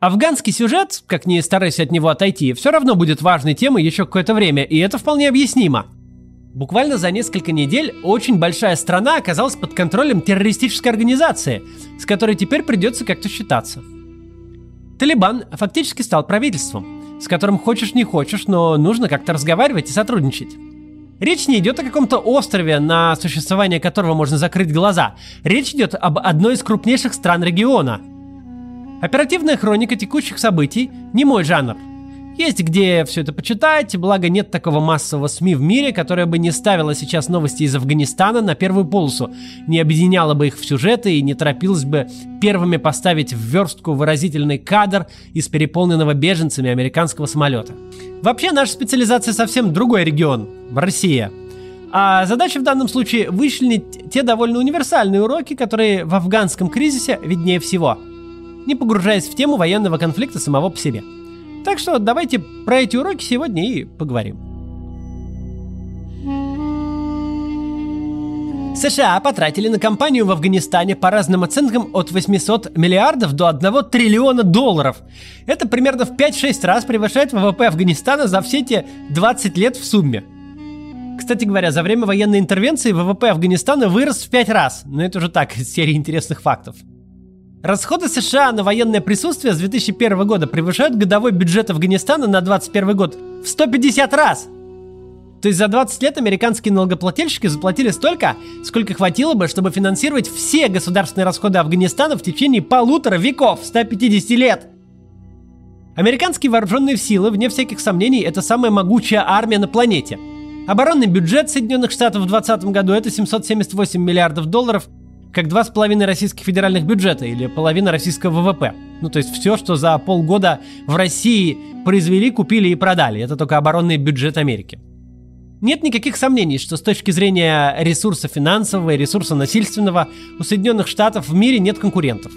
Афганский сюжет, как ни старайся от него отойти, все равно будет важной темой еще какое-то время, и это вполне объяснимо. Буквально за несколько недель очень большая страна оказалась под контролем террористической организации, с которой теперь придется как-то считаться. Талибан фактически стал правительством, с которым хочешь не хочешь, но нужно как-то разговаривать и сотрудничать. Речь не идет о каком-то острове, на существование которого можно закрыть глаза. Речь идет об одной из крупнейших стран региона – Оперативная хроника текущих событий – не мой жанр. Есть где все это почитать, благо нет такого массового СМИ в мире, которое бы не ставило сейчас новости из Афганистана на первую полосу, не объединяло бы их в сюжеты и не торопилось бы первыми поставить в верстку выразительный кадр из переполненного беженцами американского самолета. Вообще наша специализация совсем другой регион – в России. А задача в данном случае вычленить те довольно универсальные уроки, которые в афганском кризисе виднее всего – не погружаясь в тему военного конфликта самого по себе. Так что давайте про эти уроки сегодня и поговорим. США потратили на кампанию в Афганистане по разным оценкам от 800 миллиардов до 1 триллиона долларов. Это примерно в 5-6 раз превышает ВВП Афганистана за все эти 20 лет в сумме. Кстати говоря, за время военной интервенции ВВП Афганистана вырос в 5 раз, но это уже так, из серии интересных фактов. Расходы США на военное присутствие с 2001 года превышают годовой бюджет Афганистана на 2021 год в 150 раз. То есть за 20 лет американские налогоплательщики заплатили столько, сколько хватило бы, чтобы финансировать все государственные расходы Афганистана в течение полутора веков, 150 лет. Американские вооруженные силы, вне всяких сомнений, это самая могучая армия на планете. Оборонный бюджет Соединенных Штатов в 2020 году это 778 миллиардов долларов – как два с половиной российских федеральных бюджета или половина российского ВВП. Ну, то есть все, что за полгода в России произвели, купили и продали. Это только оборонный бюджет Америки. Нет никаких сомнений, что с точки зрения ресурса финансового и ресурса насильственного у Соединенных Штатов в мире нет конкурентов.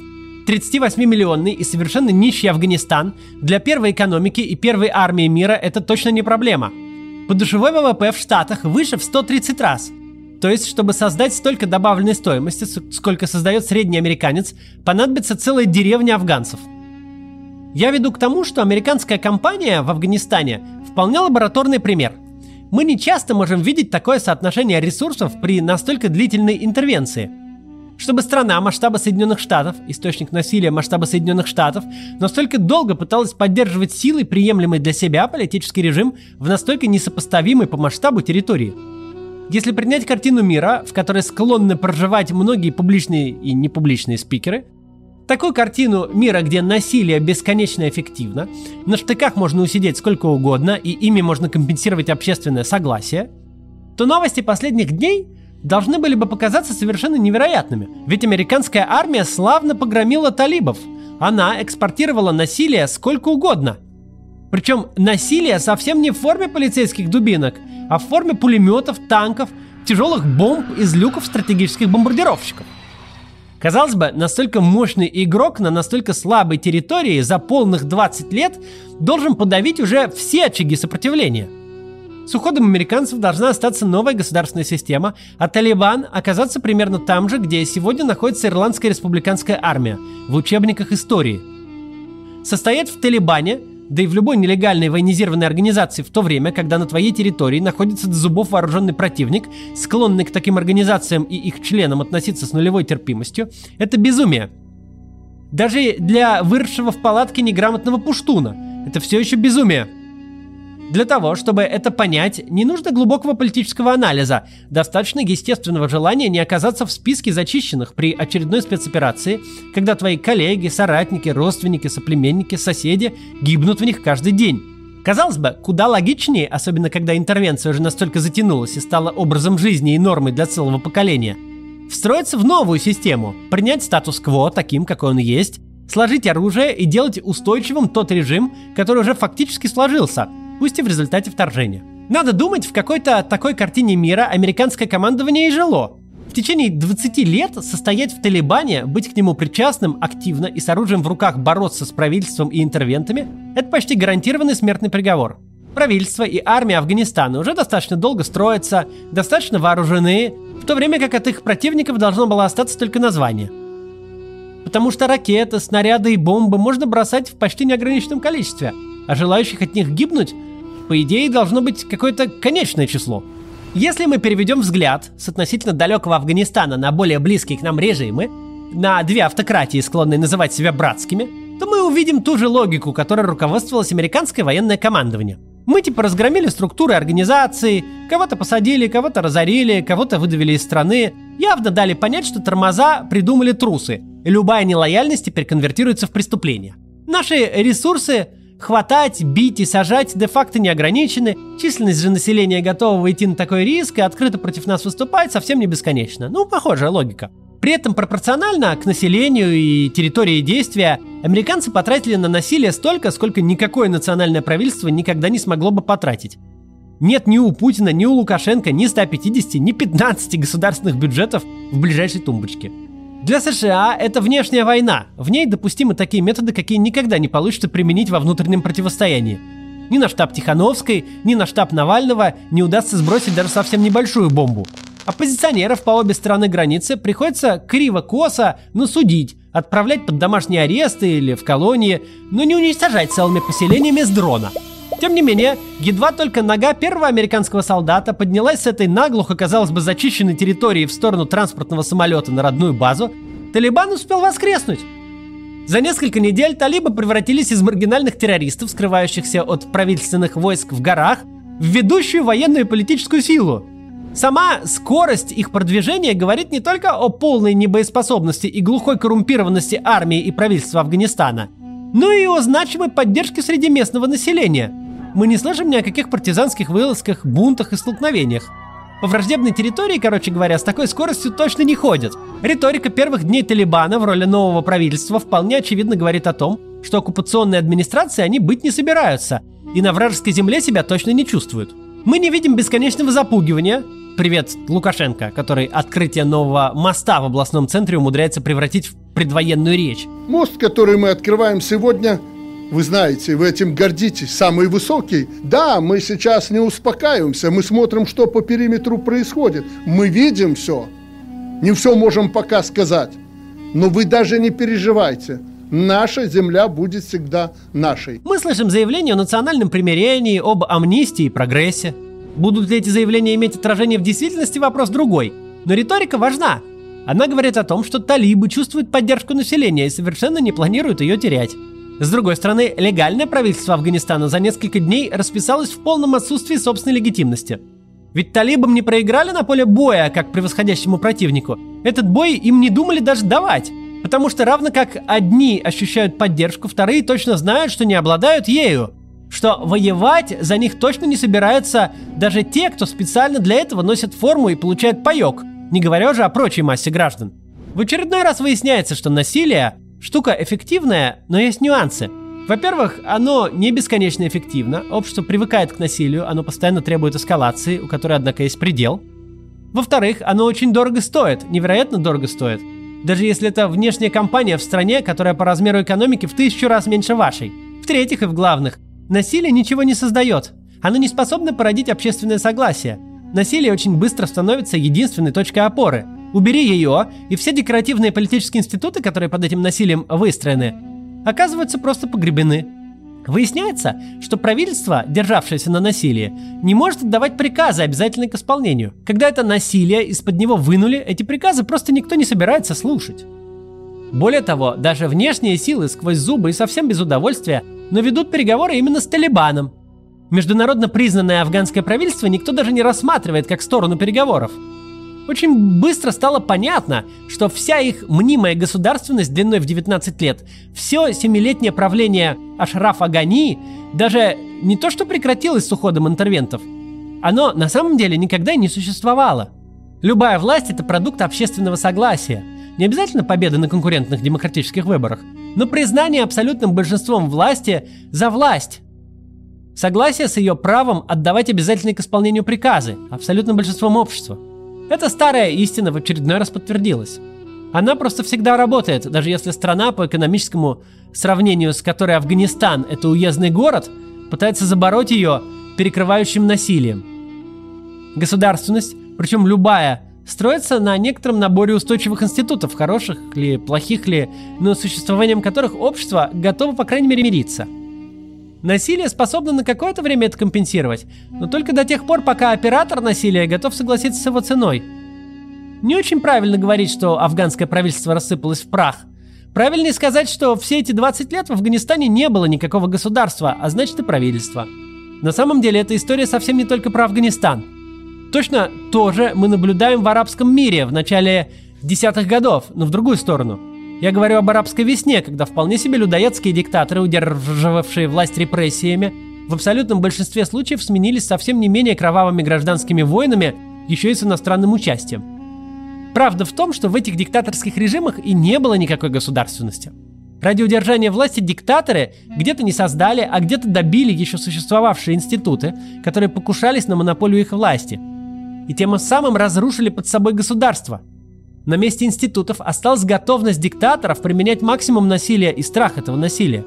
38-миллионный и совершенно нищий Афганистан для первой экономики и первой армии мира это точно не проблема. Подушевой ВВП в Штатах выше в 130 раз – то есть, чтобы создать столько добавленной стоимости, сколько создает средний американец, понадобится целая деревня афганцев. Я веду к тому, что американская компания в Афганистане вполне лабораторный пример. Мы не часто можем видеть такое соотношение ресурсов при настолько длительной интервенции. Чтобы страна масштаба Соединенных Штатов, источник насилия масштаба Соединенных Штатов, настолько долго пыталась поддерживать силой приемлемый для себя политический режим в настолько несопоставимой по масштабу территории – если принять картину мира, в которой склонны проживать многие публичные и непубличные спикеры, такую картину мира, где насилие бесконечно эффективно, на штыках можно усидеть сколько угодно и ими можно компенсировать общественное согласие, то новости последних дней должны были бы показаться совершенно невероятными. Ведь американская армия славно погромила талибов. Она экспортировала насилие сколько угодно. Причем насилие совсем не в форме полицейских дубинок – а в форме пулеметов, танков, тяжелых бомб из люков стратегических бомбардировщиков. Казалось бы, настолько мощный игрок на настолько слабой территории за полных 20 лет должен подавить уже все очаги сопротивления. С уходом американцев должна остаться новая государственная система, а Талибан оказаться примерно там же, где сегодня находится Ирландская республиканская армия, в учебниках истории. Состоять в Талибане – да и в любой нелегальной военизированной организации в то время, когда на твоей территории находится до зубов вооруженный противник, склонный к таким организациям и их членам относиться с нулевой терпимостью, это безумие. Даже для выросшего в палатке неграмотного пуштуна это все еще безумие. Для того, чтобы это понять, не нужно глубокого политического анализа. Достаточно естественного желания не оказаться в списке зачищенных при очередной спецоперации, когда твои коллеги, соратники, родственники, соплеменники, соседи гибнут в них каждый день. Казалось бы, куда логичнее, особенно когда интервенция уже настолько затянулась и стала образом жизни и нормой для целого поколения, встроиться в новую систему, принять статус-кво таким, какой он есть, сложить оружие и делать устойчивым тот режим, который уже фактически сложился – пусть и в результате вторжения. Надо думать, в какой-то такой картине мира американское командование и жило. В течение 20 лет состоять в Талибане, быть к нему причастным активно и с оружием в руках бороться с правительством и интервентами – это почти гарантированный смертный приговор. Правительство и армия Афганистана уже достаточно долго строятся, достаточно вооружены, в то время как от их противников должно было остаться только название. Потому что ракеты, снаряды и бомбы можно бросать в почти неограниченном количестве, а желающих от них гибнуть, по идее, должно быть какое-то конечное число. Если мы переведем взгляд с относительно далекого Афганистана на более близкие к нам режимы, на две автократии, склонные называть себя братскими, то мы увидим ту же логику, которой руководствовалось американское военное командование. Мы типа разгромили структуры организации, кого-то посадили, кого-то разорили, кого-то выдавили из страны, явно дали понять, что тормоза придумали трусы, и любая нелояльность теперь конвертируется в преступление. Наши ресурсы хватать, бить и сажать де-факто не ограничены, численность же населения готового идти на такой риск и открыто против нас выступать совсем не бесконечна. Ну, похожая логика. При этом пропорционально к населению и территории действия американцы потратили на насилие столько, сколько никакое национальное правительство никогда не смогло бы потратить. Нет ни у Путина, ни у Лукашенко ни 150, ни 15 государственных бюджетов в ближайшей тумбочке. Для США это внешняя война. В ней допустимы такие методы, какие никогда не получится применить во внутреннем противостоянии. Ни на штаб Тихановской, ни на штаб Навального не удастся сбросить даже совсем небольшую бомбу. Оппозиционеров по обе стороны границы приходится криво-косо, но судить, отправлять под домашние аресты или в колонии, но не уничтожать целыми поселениями с дрона – тем не менее, едва только нога первого американского солдата поднялась с этой наглухо, казалось бы, зачищенной территории в сторону транспортного самолета на родную базу, Талибан успел воскреснуть. За несколько недель талибы превратились из маргинальных террористов, скрывающихся от правительственных войск в горах, в ведущую военную и политическую силу. Сама скорость их продвижения говорит не только о полной небоеспособности и глухой коррумпированности армии и правительства Афганистана, но и о значимой поддержке среди местного населения – мы не слышим ни о каких партизанских вылазках, бунтах и столкновениях. По враждебной территории, короче говоря, с такой скоростью точно не ходят. Риторика первых дней Талибана в роли нового правительства вполне очевидно говорит о том, что оккупационной администрации они быть не собираются, и на вражеской земле себя точно не чувствуют. Мы не видим бесконечного запугивания, Привет, Лукашенко, который открытие нового моста в областном центре умудряется превратить в предвоенную речь. Мост, который мы открываем сегодня, вы знаете, вы этим гордитесь, самый высокий. Да, мы сейчас не успокаиваемся, мы смотрим, что по периметру происходит. Мы видим все. Не все можем пока сказать. Но вы даже не переживайте. Наша земля будет всегда нашей. Мы слышим заявление о национальном примирении, об амнистии и прогрессе. Будут ли эти заявления иметь отражение в действительности, вопрос другой. Но риторика важна. Она говорит о том, что талибы чувствуют поддержку населения и совершенно не планируют ее терять. С другой стороны, легальное правительство Афганистана за несколько дней расписалось в полном отсутствии собственной легитимности. Ведь талибам не проиграли на поле боя, как превосходящему противнику. Этот бой им не думали даже давать. Потому что равно как одни ощущают поддержку, вторые точно знают, что не обладают ею. Что воевать за них точно не собираются даже те, кто специально для этого носит форму и получает паек, не говоря уже о прочей массе граждан. В очередной раз выясняется, что насилие Штука эффективная, но есть нюансы. Во-первых, оно не бесконечно эффективно, общество привыкает к насилию, оно постоянно требует эскалации, у которой, однако, есть предел. Во-вторых, оно очень дорого стоит, невероятно дорого стоит. Даже если это внешняя компания в стране, которая по размеру экономики в тысячу раз меньше вашей. В-третьих и в главных, насилие ничего не создает. Оно не способно породить общественное согласие. Насилие очень быстро становится единственной точкой опоры – Убери ее, и все декоративные политические институты, которые под этим насилием выстроены, оказываются просто погребены. Выясняется, что правительство, державшееся на насилии, не может отдавать приказы, обязательные к исполнению. Когда это насилие из-под него вынули, эти приказы просто никто не собирается слушать. Более того, даже внешние силы сквозь зубы и совсем без удовольствия, но ведут переговоры именно с Талибаном. Международно признанное афганское правительство никто даже не рассматривает как сторону переговоров – очень быстро стало понятно, что вся их мнимая государственность длиной в 19 лет, все семилетнее правление Ашрафа Гани даже не то что прекратилось с уходом интервентов, оно на самом деле никогда не существовало. Любая власть – это продукт общественного согласия. Не обязательно победа на конкурентных демократических выборах, но признание абсолютным большинством власти за власть. Согласие с ее правом отдавать обязательные к исполнению приказы абсолютным большинством общества – эта старая истина в очередной раз подтвердилась. Она просто всегда работает, даже если страна по экономическому сравнению с которой Афганистан – это уездный город, пытается забороть ее перекрывающим насилием. Государственность, причем любая, строится на некотором наборе устойчивых институтов, хороших ли, плохих ли, но существованием которых общество готово, по крайней мере, мириться. Насилие способно на какое-то время это компенсировать, но только до тех пор, пока оператор насилия готов согласиться с его ценой. Не очень правильно говорить, что афганское правительство рассыпалось в прах. Правильнее сказать, что все эти 20 лет в Афганистане не было никакого государства, а значит и правительства. На самом деле эта история совсем не только про Афганистан. Точно то же мы наблюдаем в арабском мире в начале десятых годов, но в другую сторону. Я говорю об арабской весне, когда вполне себе людоедские диктаторы, удерживавшие власть репрессиями, в абсолютном большинстве случаев сменились совсем не менее кровавыми гражданскими войнами, еще и с иностранным участием. Правда в том, что в этих диктаторских режимах и не было никакой государственности. Ради удержания власти диктаторы где-то не создали, а где-то добили еще существовавшие институты, которые покушались на монополию их власти – и тем самым разрушили под собой государство. На месте институтов осталась готовность диктаторов применять максимум насилия и страх этого насилия.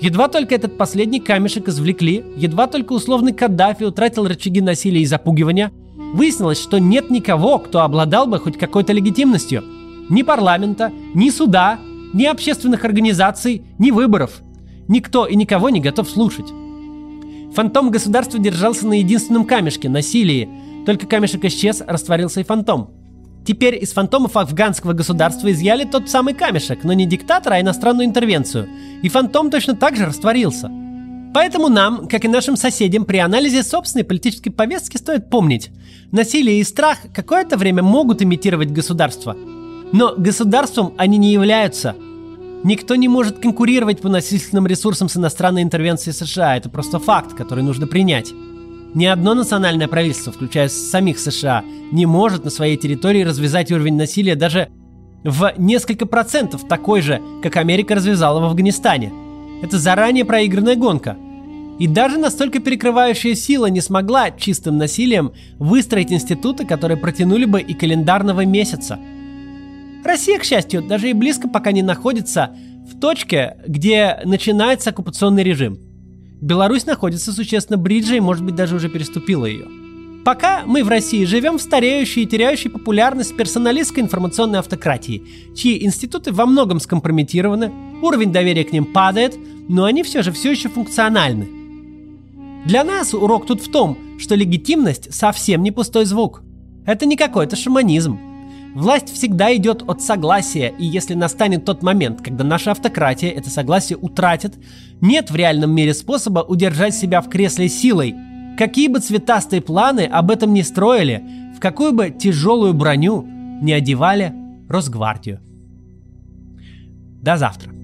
Едва только этот последний камешек извлекли, едва только условный Каддафи утратил рычаги насилия и запугивания, выяснилось, что нет никого, кто обладал бы хоть какой-то легитимностью. Ни парламента, ни суда, ни общественных организаций, ни выборов. Никто и никого не готов слушать. Фантом государства держался на единственном камешке – насилии, только камешек исчез, растворился и фантом. Теперь из фантомов афганского государства изъяли тот самый камешек, но не диктатора, а иностранную интервенцию. И фантом точно так же растворился. Поэтому нам, как и нашим соседям, при анализе собственной политической повестки стоит помнить, насилие и страх какое-то время могут имитировать государство. Но государством они не являются. Никто не может конкурировать по насильственным ресурсам с иностранной интервенцией США. Это просто факт, который нужно принять. Ни одно национальное правительство, включая самих США, не может на своей территории развязать уровень насилия даже в несколько процентов такой же, как Америка развязала в Афганистане. Это заранее проигранная гонка. И даже настолько перекрывающая сила не смогла чистым насилием выстроить институты, которые протянули бы и календарного месяца. Россия, к счастью, даже и близко пока не находится в точке, где начинается оккупационный режим – Беларусь находится существенно ближе и, может быть, даже уже переступила ее. Пока мы в России живем в стареющей и теряющей популярность персоналистской информационной автократии, чьи институты во многом скомпрометированы, уровень доверия к ним падает, но они все же все еще функциональны. Для нас урок тут в том, что легитимность совсем не пустой звук. Это не какой-то шаманизм. Власть всегда идет от согласия, и если настанет тот момент, когда наша автократия это согласие утратит, нет в реальном мире способа удержать себя в кресле силой. Какие бы цветастые планы об этом не строили, в какую бы тяжелую броню не одевали Росгвардию. До завтра.